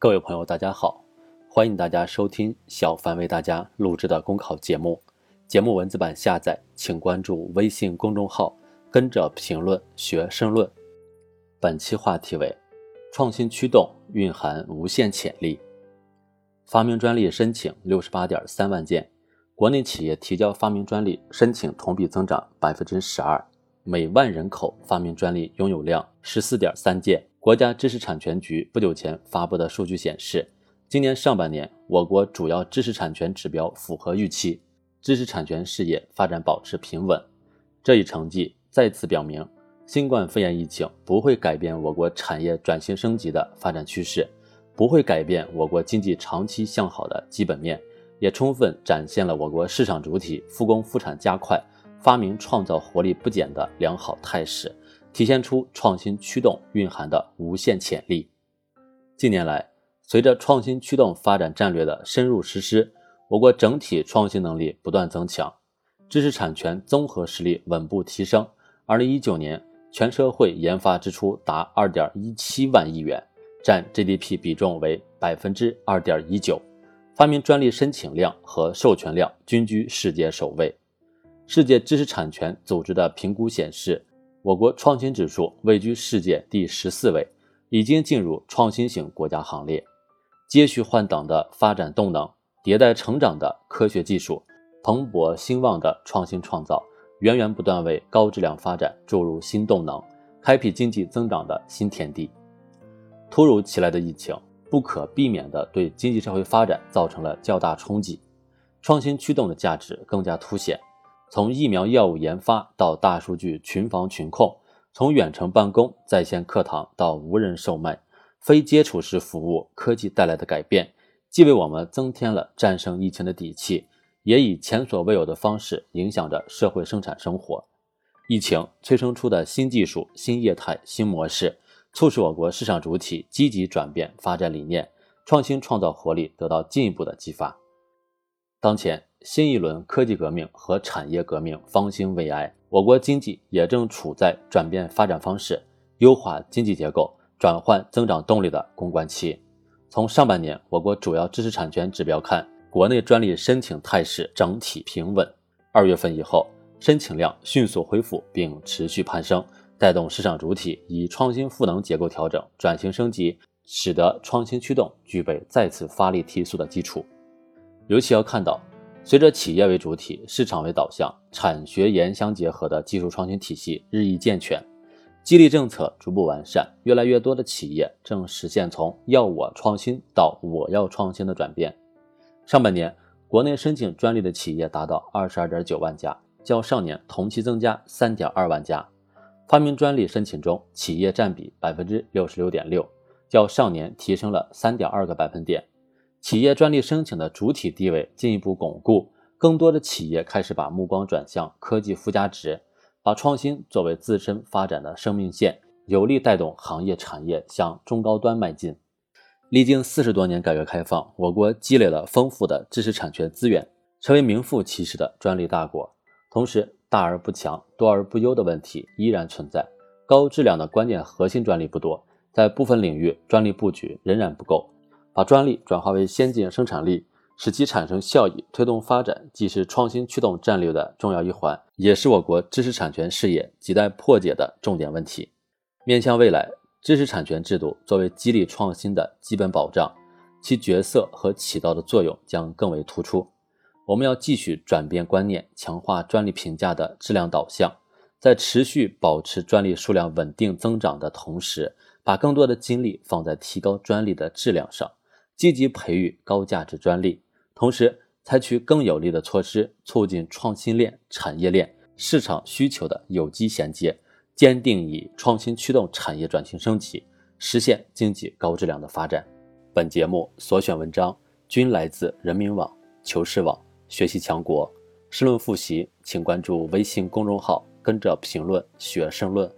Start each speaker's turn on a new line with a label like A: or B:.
A: 各位朋友，大家好，欢迎大家收听小凡为大家录制的公考节目。节目文字版下载，请关注微信公众号，跟着评论学申论。本期话题为：创新驱动蕴含无限潜力。发明专利申请六十八点三万件，国内企业提交发明专利申请同比增长百分之十二，每万人口发明专利拥有量十四点三件。国家知识产权局不久前发布的数据显示，今年上半年我国主要知识产权指标符合预期，知识产权事业发展保持平稳。这一成绩再次表明，新冠肺炎疫情不会改变我国产业转型升级的发展趋势，不会改变我国经济长期向好的基本面，也充分展现了我国市场主体复工复产加快、发明创造活力不减的良好态势。体现出创新驱动蕴含的无限潜力。近年来，随着创新驱动发展战略的深入实施，我国整体创新能力不断增强，知识产权综合实力稳步提升。二零一九年，全社会研发支出达二点一七万亿元，占 GDP 比重为百分之二点一九，发明专利申请量和授权量均居世界首位。世界知识产权组织的评估显示。我国创新指数位居世界第十四位，已经进入创新型国家行列。接续换挡的发展动能，迭代成长的科学技术，蓬勃兴旺的创新创造，源源不断为高质量发展注入新动能，开辟经济增长的新天地。突如其来的疫情，不可避免地对经济社会发展造成了较大冲击，创新驱动的价值更加凸显。从疫苗药物研发到大数据群防群控，从远程办公、在线课堂到无人售卖、非接触式服务，科技带来的改变，既为我们增添了战胜疫情的底气，也以前所未有的方式影响着社会生产生活。疫情催生出的新技术、新业态、新模式，促使我国市场主体积极转变发展理念，创新创造活力得到进一步的激发。当前。新一轮科技革命和产业革命方兴未艾，我国经济也正处在转变发展方式、优化经济结构、转换增长动力的攻关期。从上半年我国主要知识产权指标看，国内专利申请态势整体平稳。二月份以后，申请量迅速恢复并持续攀升，带动市场主体以创新赋能结构调整、转型升级，使得创新驱动具备再次发力提速的基础。尤其要看到。随着企业为主体、市场为导向、产学研相结合的技术创新体系日益健全，激励政策逐步完善，越来越多的企业正实现从要我创新到我要创新的转变。上半年，国内申请专利的企业达到二十二点九万家，较上年同期增加三点二万家。发明专利申请中，企业占比百分之六十六点六，较上年提升了三点二个百分点。企业专利申请的主体地位进一步巩固，更多的企业开始把目光转向科技附加值，把创新作为自身发展的生命线，有力带动行业产业向中高端迈进。历经四十多年改革开放，我国积累了丰富的知识产权资源，成为名副其实的专利大国。同时，大而不强、多而不优的问题依然存在，高质量的关键核心专利不多，在部分领域专利布局仍然不够。把专利转化为先进生产力，使其产生效益，推动发展，既是创新驱动战略的重要一环，也是我国知识产权事业亟待破解的重点问题。面向未来，知识产权制度作为激励创新的基本保障，其角色和起到的作用将更为突出。我们要继续转变观念，强化专利评价的质量导向，在持续保持专利数量稳定增长的同时，把更多的精力放在提高专利的质量上。积极培育高价值专利，同时采取更有力的措施，促进创新链、产业链、市场需求的有机衔接，坚定以创新驱动产业转型升级，实现经济高质量的发展。本节目所选文章均来自人民网、求是网、学习强国。申论复习，请关注微信公众号，跟着评论学申论。